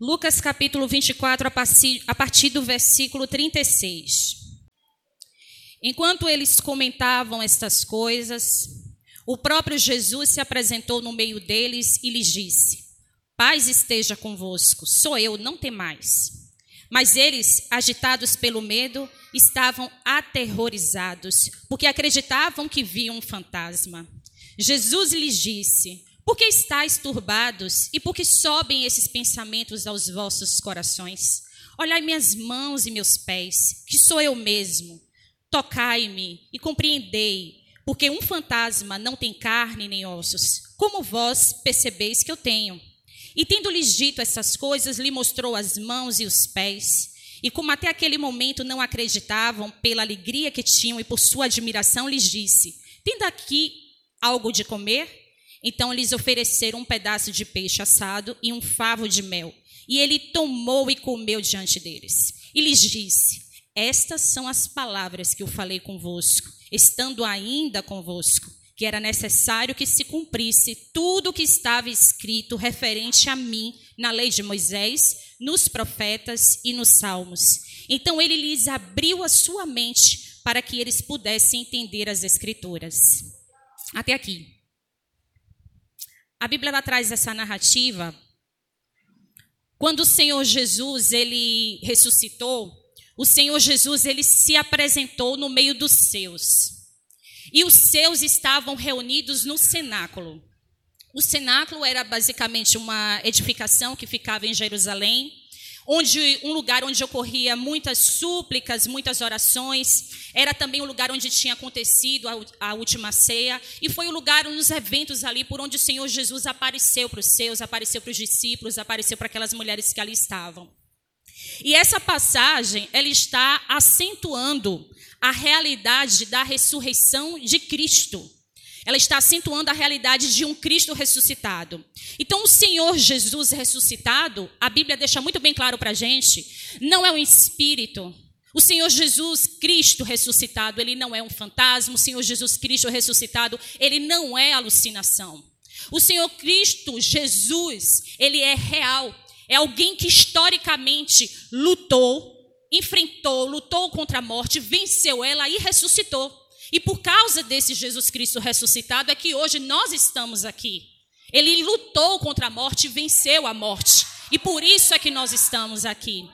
Lucas capítulo 24, a partir do versículo 36. Enquanto eles comentavam estas coisas, o próprio Jesus se apresentou no meio deles e lhes disse: Paz esteja convosco, sou eu, não temais. Mas eles, agitados pelo medo, estavam aterrorizados, porque acreditavam que viam um fantasma. Jesus lhes disse: Por que estáis turbados e por que sobem esses pensamentos aos vossos corações? Olhai minhas mãos e meus pés, que sou eu mesmo. Tocai-me e compreendei, porque um fantasma não tem carne nem ossos, como vós percebeis que eu tenho. E tendo-lhes dito essas coisas, lhe mostrou as mãos e os pés. E como até aquele momento não acreditavam pela alegria que tinham e por sua admiração, lhes disse: Tendo aqui algo de comer? Então lhes ofereceram um pedaço de peixe assado e um favo de mel. E ele tomou e comeu diante deles. E lhes disse: Estas são as palavras que eu falei convosco, estando ainda convosco que era necessário que se cumprisse tudo o que estava escrito referente a mim na lei de Moisés, nos profetas e nos salmos. Então ele lhes abriu a sua mente para que eles pudessem entender as escrituras. Até aqui. A Bíblia ela traz essa narrativa quando o Senhor Jesus ele ressuscitou, o Senhor Jesus ele se apresentou no meio dos seus. E os seus estavam reunidos no cenáculo. O cenáculo era basicamente uma edificação que ficava em Jerusalém, onde um lugar onde ocorria muitas súplicas, muitas orações. Era também o lugar onde tinha acontecido a, a última ceia e foi o lugar nos eventos ali por onde o Senhor Jesus apareceu para os seus, apareceu para os discípulos, apareceu para aquelas mulheres que ali estavam. E essa passagem, ela está acentuando a realidade da ressurreição de Cristo. Ela está acentuando a realidade de um Cristo ressuscitado. Então, o Senhor Jesus ressuscitado, a Bíblia deixa muito bem claro para a gente, não é um espírito. O Senhor Jesus Cristo ressuscitado, ele não é um fantasma. O Senhor Jesus Cristo ressuscitado, ele não é alucinação. O Senhor Cristo Jesus, ele é real. É alguém que historicamente lutou, enfrentou, lutou contra a morte, venceu ela e ressuscitou. E por causa desse Jesus Cristo ressuscitado é que hoje nós estamos aqui. Ele lutou contra a morte e venceu a morte. E por isso é que nós estamos aqui.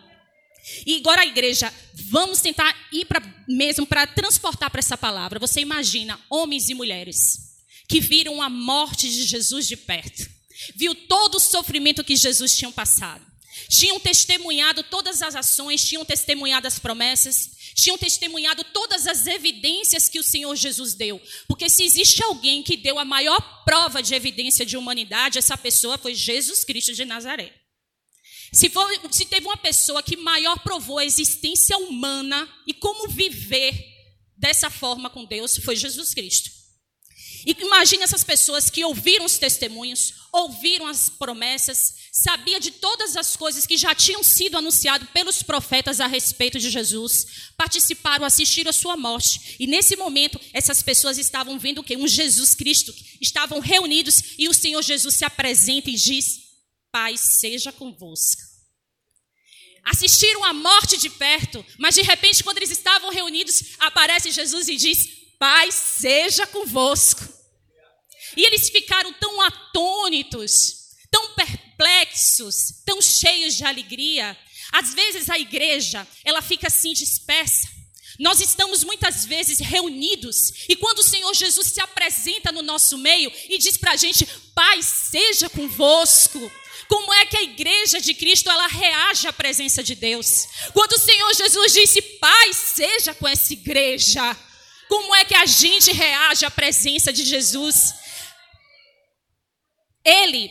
E agora, igreja, vamos tentar ir para mesmo para transportar para essa palavra. Você imagina homens e mulheres que viram a morte de Jesus de perto, viu todo o sofrimento que Jesus tinha passado, tinham testemunhado todas as ações, tinham testemunhado as promessas, tinham testemunhado todas as evidências que o Senhor Jesus deu. Porque se existe alguém que deu a maior prova de evidência de humanidade, essa pessoa foi Jesus Cristo de Nazaré. Se, for, se teve uma pessoa que maior provou a existência humana e como viver dessa forma com Deus, foi Jesus Cristo. E imagine essas pessoas que ouviram os testemunhos, ouviram as promessas, sabia de todas as coisas que já tinham sido anunciado pelos profetas a respeito de Jesus, participaram, assistiram a sua morte. E nesse momento, essas pessoas estavam vendo o que? Um Jesus Cristo. Estavam reunidos e o Senhor Jesus se apresenta e diz: Pai, seja convosco. Assistiram a morte de perto, mas de repente, quando eles estavam reunidos, aparece Jesus e diz: Pai seja convosco. E eles ficaram tão atônitos, tão perplexos, tão cheios de alegria. Às vezes a igreja, ela fica assim dispersa. Nós estamos muitas vezes reunidos e quando o Senhor Jesus se apresenta no nosso meio e diz para a gente, Pai, seja convosco. Como é que a igreja de Cristo ela reage à presença de Deus? Quando o Senhor Jesus disse, Pai, seja com essa igreja. Como é que a gente reage à presença de Jesus? Ele,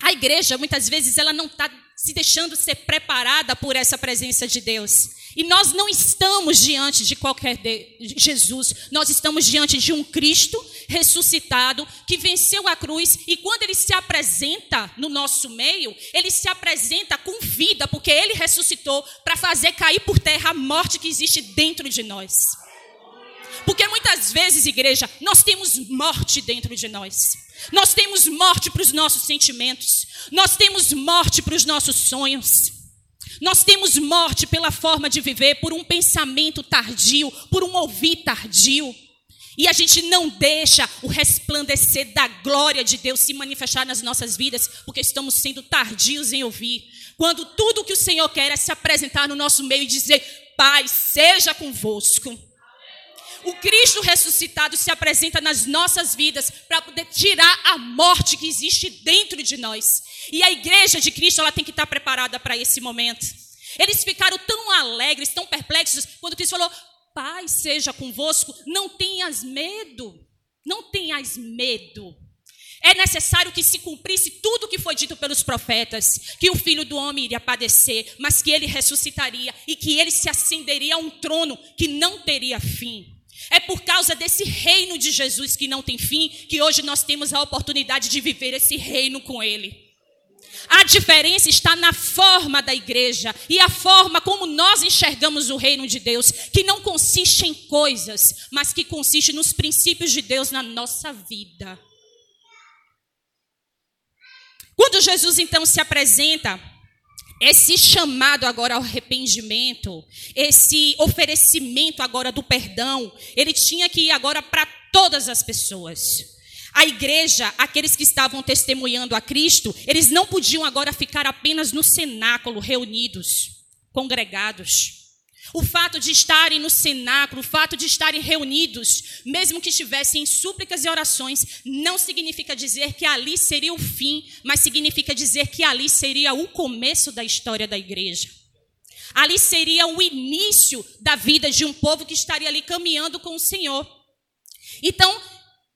a igreja, muitas vezes, ela não está se deixando ser preparada por essa presença de Deus. E nós não estamos diante de qualquer de Jesus, nós estamos diante de um Cristo ressuscitado que venceu a cruz e quando ele se apresenta no nosso meio, ele se apresenta com vida, porque ele ressuscitou para fazer cair por terra a morte que existe dentro de nós. Porque muitas vezes, igreja, nós temos morte dentro de nós. Nós temos morte para os nossos sentimentos. Nós temos morte para os nossos sonhos. Nós temos morte pela forma de viver, por um pensamento tardio, por um ouvir tardio. E a gente não deixa o resplandecer da glória de Deus se manifestar nas nossas vidas, porque estamos sendo tardios em ouvir. Quando tudo que o Senhor quer é se apresentar no nosso meio e dizer: Pai, seja convosco. O Cristo ressuscitado se apresenta nas nossas vidas para poder tirar a morte que existe dentro de nós. E a igreja de Cristo ela tem que estar preparada para esse momento. Eles ficaram tão alegres, tão perplexos, quando Cristo falou: Pai seja convosco, não tenhas medo, não tenhas medo. É necessário que se cumprisse tudo o que foi dito pelos profetas, que o filho do homem iria padecer, mas que ele ressuscitaria e que ele se ascenderia a um trono que não teria fim. É por causa desse reino de Jesus que não tem fim que hoje nós temos a oportunidade de viver esse reino com ele. A diferença está na forma da igreja e a forma como nós enxergamos o reino de Deus, que não consiste em coisas, mas que consiste nos princípios de Deus na nossa vida. Quando Jesus então se apresenta, esse chamado agora ao arrependimento, esse oferecimento agora do perdão, ele tinha que ir agora para todas as pessoas. A igreja, aqueles que estavam testemunhando a Cristo, eles não podiam agora ficar apenas no cenáculo, reunidos, congregados. O fato de estarem no cenáculo, o fato de estarem reunidos, mesmo que estivessem em súplicas e orações, não significa dizer que ali seria o fim, mas significa dizer que ali seria o começo da história da igreja. Ali seria o início da vida de um povo que estaria ali caminhando com o Senhor. Então,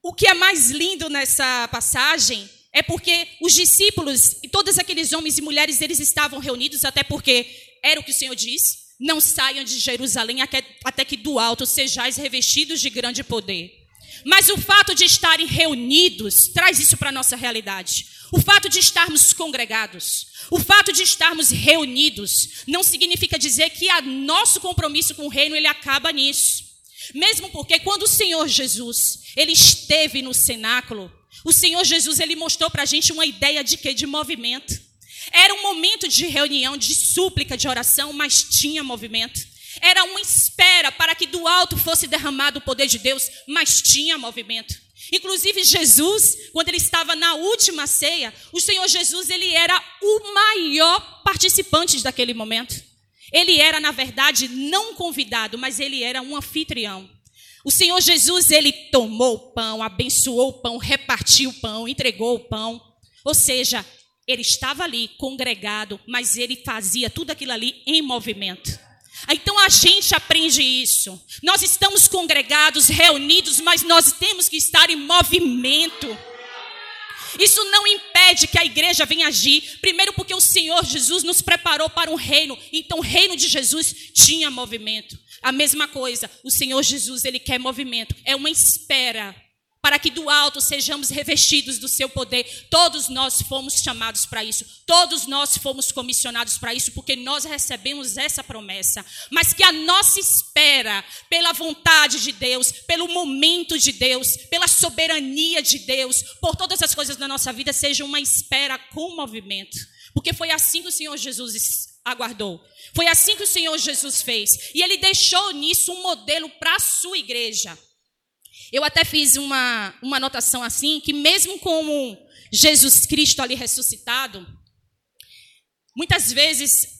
o que é mais lindo nessa passagem é porque os discípulos e todos aqueles homens e mulheres, eles estavam reunidos, até porque era o que o Senhor disse: não saiam de Jerusalém até que do alto sejais revestidos de grande poder. Mas o fato de estarem reunidos traz isso para a nossa realidade. O fato de estarmos congregados, o fato de estarmos reunidos, não significa dizer que o nosso compromisso com o reino ele acaba nisso. Mesmo porque quando o Senhor Jesus, ele esteve no cenáculo, o Senhor Jesus, ele mostrou para a gente uma ideia de quê? De movimento. Era um momento de reunião, de súplica, de oração, mas tinha movimento. Era uma espera para que do alto fosse derramado o poder de Deus, mas tinha movimento. Inclusive Jesus, quando ele estava na última ceia, o Senhor Jesus, ele era o maior participante daquele momento. Ele era, na verdade, não convidado, mas ele era um anfitrião. O Senhor Jesus, ele tomou o pão, abençoou o pão, repartiu o pão, entregou o pão. Ou seja, ele estava ali congregado, mas ele fazia tudo aquilo ali em movimento. Então a gente aprende isso. Nós estamos congregados, reunidos, mas nós temos que estar em movimento. Isso não impede que a igreja venha agir. Primeiro, porque o Senhor Jesus nos preparou para um reino. Então, o reino de Jesus tinha movimento. A mesma coisa, o Senhor Jesus, ele quer movimento. É uma espera para que do alto sejamos revestidos do seu poder. Todos nós fomos chamados para isso, todos nós fomos comissionados para isso, porque nós recebemos essa promessa. Mas que a nossa espera pela vontade de Deus, pelo momento de Deus, pela soberania de Deus, por todas as coisas da nossa vida, seja uma espera com movimento. Porque foi assim que o Senhor Jesus aguardou. Foi assim que o Senhor Jesus fez. E ele deixou nisso um modelo para a sua igreja. Eu até fiz uma, uma anotação assim, que mesmo como Jesus Cristo ali ressuscitado, muitas vezes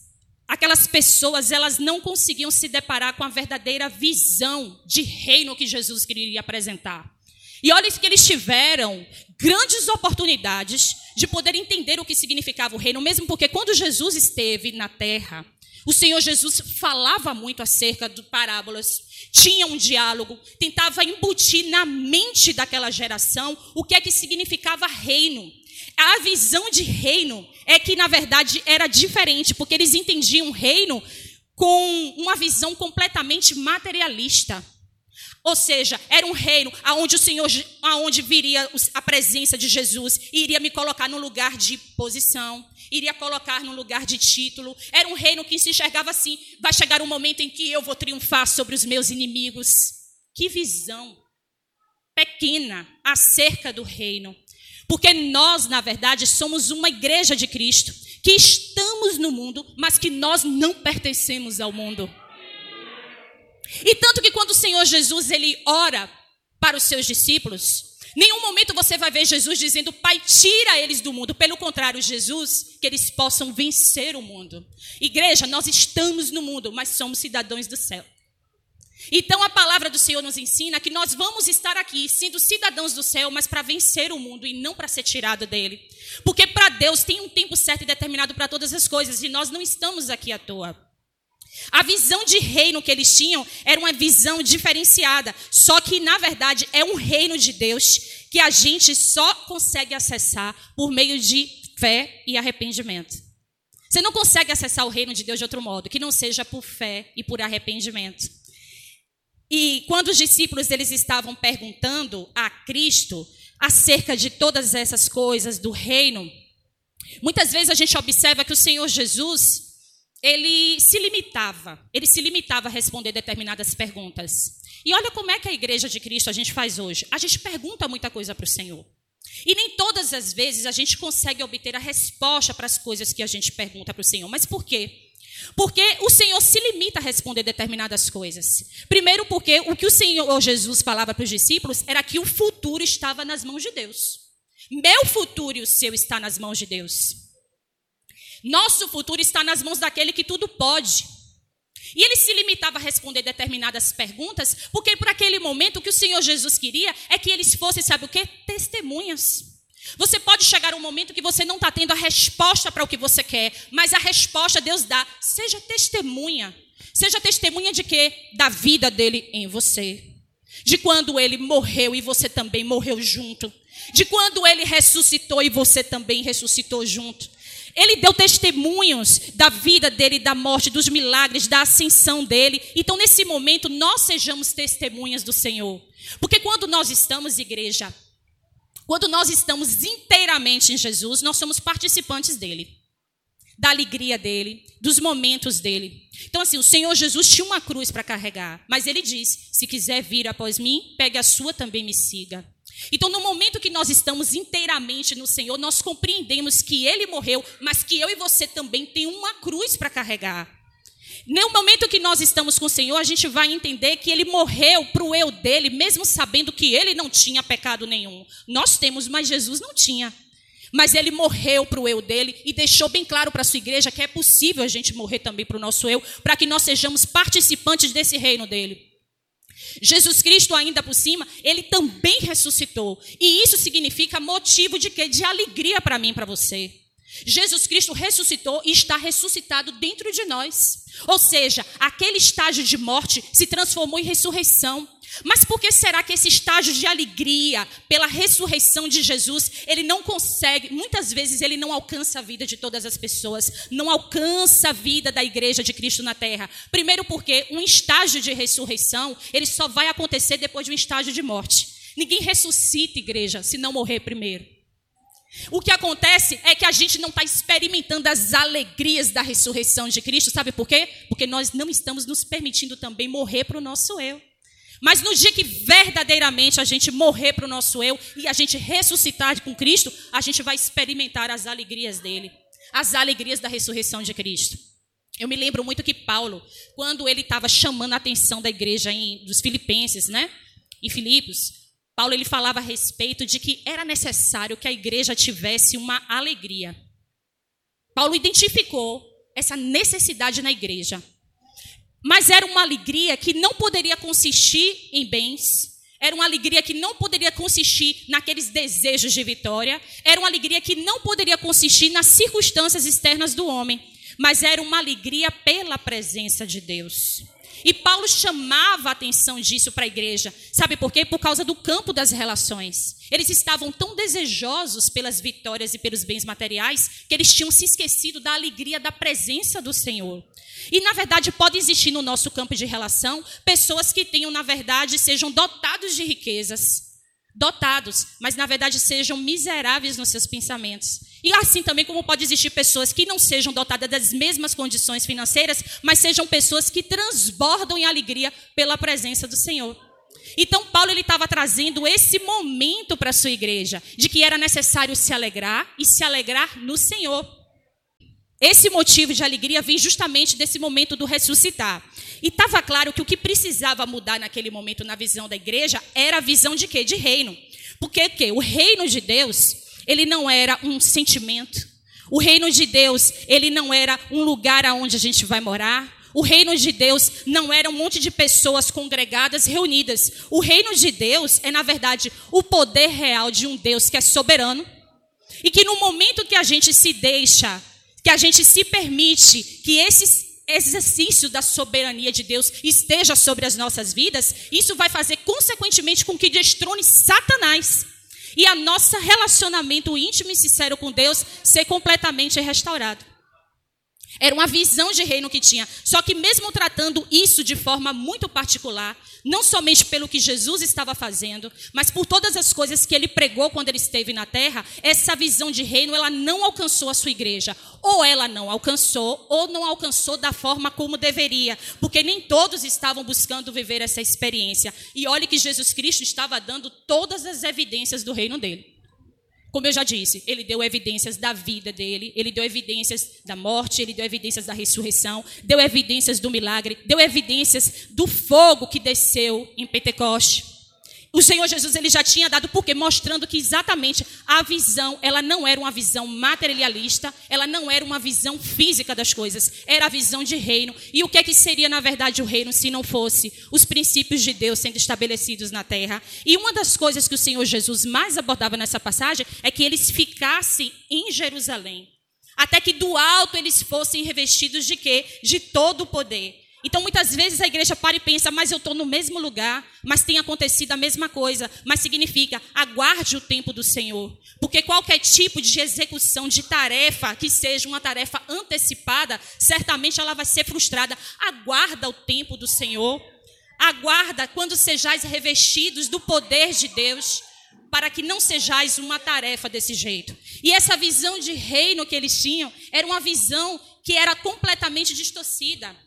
aquelas pessoas elas não conseguiam se deparar com a verdadeira visão de reino que Jesus queria apresentar. E olha que eles tiveram grandes oportunidades de poder entender o que significava o reino, mesmo porque quando Jesus esteve na terra, o Senhor Jesus falava muito acerca de parábolas, tinha um diálogo, tentava embutir na mente daquela geração o que é que significava reino. A visão de reino é que, na verdade, era diferente, porque eles entendiam reino com uma visão completamente materialista. Ou seja, era um reino aonde o Senhor, aonde viria a presença de Jesus e iria me colocar no lugar de posição, iria colocar no lugar de título. Era um reino que se enxergava assim: vai chegar um momento em que eu vou triunfar sobre os meus inimigos. que visão pequena acerca do reino. Porque nós, na verdade, somos uma igreja de Cristo, que estamos no mundo, mas que nós não pertencemos ao mundo. E tanto que quando o Senhor Jesus ele ora para os seus discípulos, nenhum momento você vai ver Jesus dizendo: "Pai, tira eles do mundo". Pelo contrário, Jesus que eles possam vencer o mundo. Igreja, nós estamos no mundo, mas somos cidadãos do céu. Então a palavra do Senhor nos ensina que nós vamos estar aqui sendo cidadãos do céu, mas para vencer o mundo e não para ser tirado dele. Porque para Deus tem um tempo certo e determinado para todas as coisas e nós não estamos aqui à toa. A visão de reino que eles tinham era uma visão diferenciada, só que na verdade é um reino de Deus que a gente só consegue acessar por meio de fé e arrependimento. Você não consegue acessar o reino de Deus de outro modo, que não seja por fé e por arrependimento. E quando os discípulos eles estavam perguntando a Cristo acerca de todas essas coisas do reino, muitas vezes a gente observa que o Senhor Jesus ele se limitava, ele se limitava a responder determinadas perguntas. E olha como é que a igreja de Cristo a gente faz hoje. A gente pergunta muita coisa para o Senhor. E nem todas as vezes a gente consegue obter a resposta para as coisas que a gente pergunta para o Senhor. Mas por quê? Porque o Senhor se limita a responder determinadas coisas. Primeiro, porque o que o Senhor Jesus falava para os discípulos era que o futuro estava nas mãos de Deus. Meu futuro e o seu está nas mãos de Deus. Nosso futuro está nas mãos daquele que tudo pode. E ele se limitava a responder determinadas perguntas, porque por aquele momento o que o Senhor Jesus queria é que eles fossem, sabe o que? Testemunhas. Você pode chegar um momento que você não está tendo a resposta para o que você quer, mas a resposta Deus dá. Seja testemunha. Seja testemunha de quê? Da vida dele em você. De quando ele morreu e você também morreu junto. De quando ele ressuscitou e você também ressuscitou junto. Ele deu testemunhos da vida dele, da morte, dos milagres, da ascensão dele. Então, nesse momento, nós sejamos testemunhas do Senhor. Porque quando nós estamos, igreja, quando nós estamos inteiramente em Jesus, nós somos participantes dele, da alegria dele, dos momentos dele. Então, assim, o Senhor Jesus tinha uma cruz para carregar, mas ele diz: se quiser vir após mim, pegue a sua também me siga. Então, no momento que nós estamos inteiramente no Senhor, nós compreendemos que Ele morreu, mas que eu e você também tem uma cruz para carregar. No momento que nós estamos com o Senhor, a gente vai entender que Ele morreu para o eu dele, mesmo sabendo que Ele não tinha pecado nenhum. Nós temos, mas Jesus não tinha. Mas Ele morreu para o eu dele e deixou bem claro para a sua igreja que é possível a gente morrer também para o nosso eu, para que nós sejamos participantes desse reino dele. Jesus Cristo, ainda por cima, ele também ressuscitou. E isso significa motivo de quê? De alegria para mim, para você. Jesus Cristo ressuscitou e está ressuscitado dentro de nós. Ou seja, aquele estágio de morte se transformou em ressurreição. Mas por que será que esse estágio de alegria pela ressurreição de Jesus, ele não consegue, muitas vezes ele não alcança a vida de todas as pessoas, não alcança a vida da igreja de Cristo na terra? Primeiro porque um estágio de ressurreição, ele só vai acontecer depois de um estágio de morte. Ninguém ressuscita igreja se não morrer primeiro. O que acontece é que a gente não está experimentando as alegrias da ressurreição de Cristo, sabe por quê? Porque nós não estamos nos permitindo também morrer para o nosso eu. Mas no dia que verdadeiramente a gente morrer para o nosso eu e a gente ressuscitar com Cristo, a gente vai experimentar as alegrias dele, as alegrias da ressurreição de Cristo. Eu me lembro muito que Paulo, quando ele estava chamando a atenção da igreja em, dos Filipenses, né? Em Filipos, Paulo ele falava a respeito de que era necessário que a igreja tivesse uma alegria. Paulo identificou essa necessidade na igreja. Mas era uma alegria que não poderia consistir em bens, era uma alegria que não poderia consistir naqueles desejos de vitória, era uma alegria que não poderia consistir nas circunstâncias externas do homem, mas era uma alegria pela presença de Deus. E Paulo chamava a atenção disso para a igreja. Sabe por quê? Por causa do campo das relações. Eles estavam tão desejosos pelas vitórias e pelos bens materiais que eles tinham se esquecido da alegria da presença do Senhor. E na verdade pode existir no nosso campo de relação pessoas que tenham, na verdade, sejam dotados de riquezas, dotados, mas na verdade sejam miseráveis nos seus pensamentos. E assim também como pode existir pessoas que não sejam dotadas das mesmas condições financeiras, mas sejam pessoas que transbordam em alegria pela presença do Senhor. Então Paulo ele estava trazendo esse momento para a sua igreja, de que era necessário se alegrar e se alegrar no Senhor. Esse motivo de alegria vem justamente desse momento do ressuscitar. E estava claro que o que precisava mudar naquele momento na visão da igreja era a visão de quê? De reino. Porque que? o reino de Deus, ele não era um sentimento. O reino de Deus, ele não era um lugar aonde a gente vai morar. O reino de Deus não era um monte de pessoas congregadas, reunidas. O reino de Deus é, na verdade, o poder real de um Deus que é soberano. E que no momento que a gente se deixa, que a gente se permite que esse exercício da soberania de Deus esteja sobre as nossas vidas, isso vai fazer, consequentemente, com que destrone Satanás. E a nosso relacionamento íntimo e sincero com Deus ser completamente restaurado. Era uma visão de reino que tinha. Só que, mesmo tratando isso de forma muito particular, não somente pelo que Jesus estava fazendo, mas por todas as coisas que ele pregou quando ele esteve na terra, essa visão de reino ela não alcançou a sua igreja. Ou ela não alcançou, ou não alcançou da forma como deveria, porque nem todos estavam buscando viver essa experiência. E olhe que Jesus Cristo estava dando todas as evidências do reino dele. Como eu já disse, ele deu evidências da vida dele, ele deu evidências da morte, ele deu evidências da ressurreição, deu evidências do milagre, deu evidências do fogo que desceu em Pentecoste. O Senhor Jesus ele já tinha dado porque mostrando que exatamente a visão, ela não era uma visão materialista, ela não era uma visão física das coisas, era a visão de reino. E o que é que seria na verdade o reino se não fosse os princípios de Deus sendo estabelecidos na terra? E uma das coisas que o Senhor Jesus mais abordava nessa passagem é que eles ficassem em Jerusalém, até que do alto eles fossem revestidos de quê? De todo o poder. Então, muitas vezes a igreja para e pensa, mas eu estou no mesmo lugar, mas tem acontecido a mesma coisa. Mas significa, aguarde o tempo do Senhor. Porque qualquer tipo de execução de tarefa, que seja uma tarefa antecipada, certamente ela vai ser frustrada. Aguarda o tempo do Senhor. Aguarda quando sejais revestidos do poder de Deus, para que não sejais uma tarefa desse jeito. E essa visão de reino que eles tinham era uma visão que era completamente distorcida.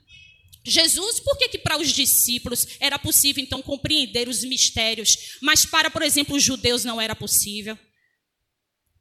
Jesus, por que, que para os discípulos era possível então compreender os mistérios, mas para, por exemplo, os judeus não era possível?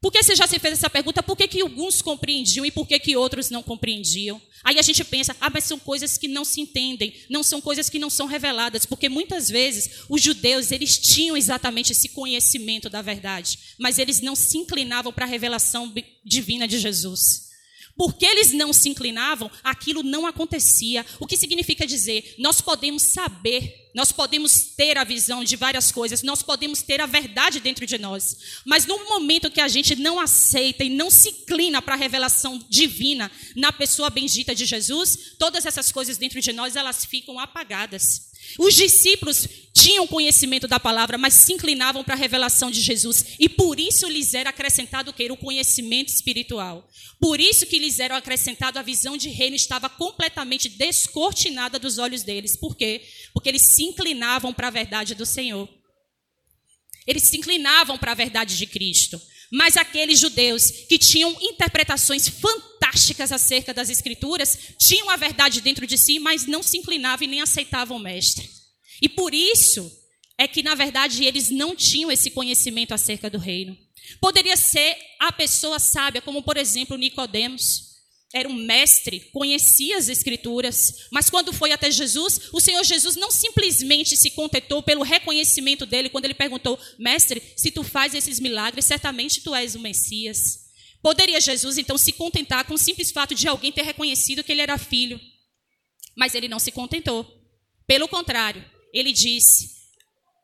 Por que você já se fez essa pergunta? Por que, que alguns compreendiam e por que, que outros não compreendiam? Aí a gente pensa, ah, mas são coisas que não se entendem, não são coisas que não são reveladas, porque muitas vezes os judeus, eles tinham exatamente esse conhecimento da verdade, mas eles não se inclinavam para a revelação divina de Jesus. Porque eles não se inclinavam, aquilo não acontecia. O que significa dizer, nós podemos saber, nós podemos ter a visão de várias coisas, nós podemos ter a verdade dentro de nós. Mas no momento que a gente não aceita e não se inclina para a revelação divina na pessoa bendita de Jesus, todas essas coisas dentro de nós, elas ficam apagadas. Os discípulos tinham conhecimento da palavra, mas se inclinavam para a revelação de Jesus. E por isso lhes era acrescentado o que? O conhecimento espiritual. Por isso que lhes era acrescentado a visão de reino estava completamente descortinada dos olhos deles. Por quê? Porque eles se inclinavam para a verdade do Senhor. Eles se inclinavam para a verdade de Cristo. Mas aqueles judeus que tinham interpretações fantásticas acerca das Escrituras, tinham a verdade dentro de si, mas não se inclinavam e nem aceitavam o Mestre. E por isso é que, na verdade, eles não tinham esse conhecimento acerca do reino. Poderia ser a pessoa sábia, como por exemplo Nicodemos era um mestre, conhecia as escrituras, mas quando foi até Jesus, o Senhor Jesus não simplesmente se contentou pelo reconhecimento dele quando ele perguntou: "Mestre, se tu faz esses milagres, certamente tu és o Messias". Poderia Jesus então se contentar com o simples fato de alguém ter reconhecido que ele era filho? Mas ele não se contentou. Pelo contrário, ele disse: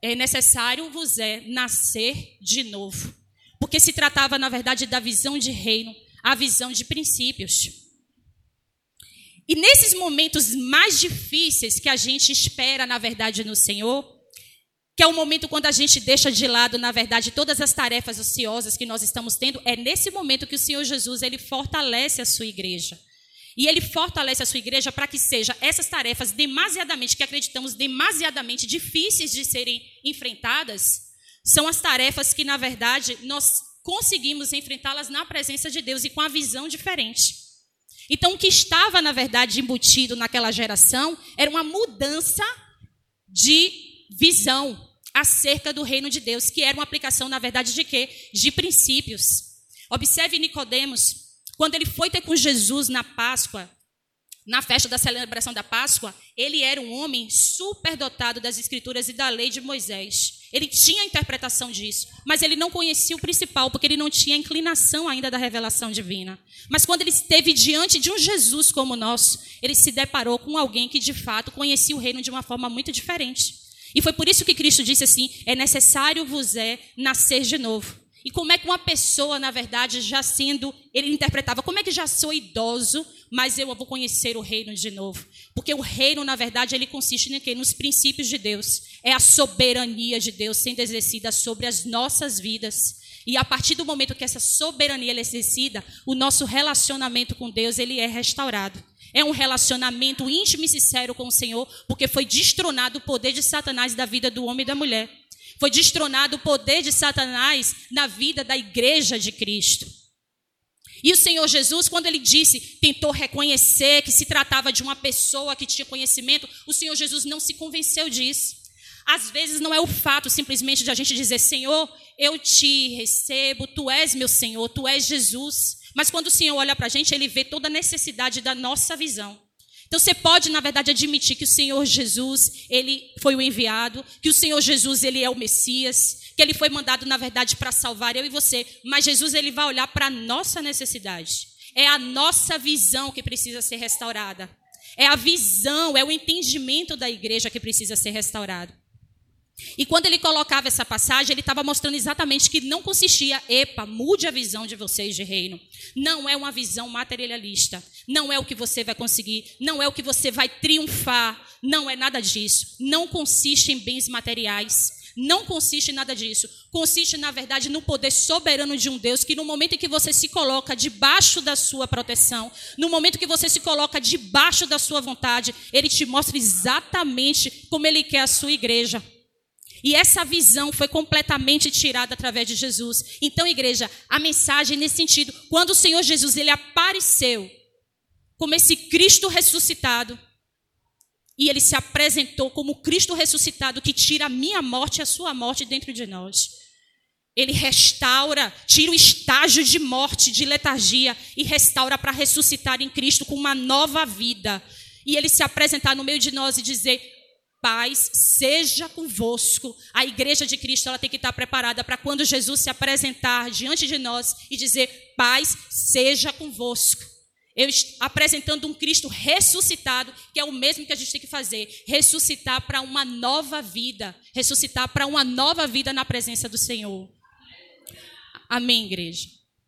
"É necessário vos é nascer de novo". Porque se tratava na verdade da visão de reino a visão de princípios. E nesses momentos mais difíceis que a gente espera, na verdade, no Senhor, que é o momento quando a gente deixa de lado, na verdade, todas as tarefas ociosas que nós estamos tendo, é nesse momento que o Senhor Jesus ele fortalece a sua igreja. E ele fortalece a sua igreja para que sejam essas tarefas demasiadamente, que acreditamos demasiadamente difíceis de serem enfrentadas, são as tarefas que, na verdade, nós conseguimos enfrentá-las na presença de Deus e com a visão diferente. Então, o que estava, na verdade, embutido naquela geração era uma mudança de visão. acerca do reino de Deus, que era uma aplicação, na verdade, de quê? De princípios. Observe Nicodemos, quando ele foi ter com Jesus na Páscoa, na festa da celebração da Páscoa, ele era um homem superdotado das escrituras e da lei de Moisés. Ele tinha a interpretação disso, mas ele não conhecia o principal, porque ele não tinha a inclinação ainda da revelação divina. Mas quando ele esteve diante de um Jesus como o nosso, ele se deparou com alguém que de fato conhecia o reino de uma forma muito diferente. E foi por isso que Cristo disse assim: é necessário vos é nascer de novo. E como é que uma pessoa, na verdade, já sendo, ele interpretava, como é que já sou idoso, mas eu vou conhecer o reino de novo? Porque o reino, na verdade, ele consiste em quê? Nos princípios de Deus. É a soberania de Deus sendo exercida sobre as nossas vidas. E a partir do momento que essa soberania é exercida, o nosso relacionamento com Deus, ele é restaurado. É um relacionamento íntimo e sincero com o Senhor, porque foi destronado o poder de Satanás da vida do homem e da mulher. Foi destronado o poder de Satanás na vida da igreja de Cristo. E o Senhor Jesus, quando ele disse, tentou reconhecer que se tratava de uma pessoa que tinha conhecimento, o Senhor Jesus não se convenceu disso. Às vezes não é o fato simplesmente de a gente dizer, Senhor, eu te recebo, tu és meu Senhor, tu és Jesus. Mas quando o Senhor olha para a gente, ele vê toda a necessidade da nossa visão. Então você pode, na verdade, admitir que o Senhor Jesus, ele foi o enviado, que o Senhor Jesus, ele é o Messias, que ele foi mandado, na verdade, para salvar eu e você, mas Jesus ele vai olhar para a nossa necessidade. É a nossa visão que precisa ser restaurada. É a visão, é o entendimento da igreja que precisa ser restaurado. E quando ele colocava essa passagem, ele estava mostrando exatamente que não consistia, epa, mude a visão de vocês de reino. Não é uma visão materialista. Não é o que você vai conseguir. Não é o que você vai triunfar. Não é nada disso. Não consiste em bens materiais. Não consiste em nada disso. Consiste, na verdade, no poder soberano de um Deus que, no momento em que você se coloca debaixo da sua proteção, no momento que você se coloca debaixo da sua vontade, ele te mostra exatamente como ele quer a sua igreja. E essa visão foi completamente tirada através de Jesus. Então, igreja, a mensagem nesse sentido, quando o Senhor Jesus ele apareceu como esse Cristo ressuscitado, e ele se apresentou como Cristo ressuscitado que tira a minha morte e a sua morte dentro de nós. Ele restaura, tira o estágio de morte, de letargia e restaura para ressuscitar em Cristo com uma nova vida. E ele se apresentar no meio de nós e dizer: paz seja convosco. A igreja de Cristo ela tem que estar preparada para quando Jesus se apresentar diante de nós e dizer: paz seja convosco. Eu apresentando um Cristo ressuscitado, que é o mesmo que a gente tem que fazer, ressuscitar para uma nova vida, ressuscitar para uma nova vida na presença do Senhor. Amém, igreja.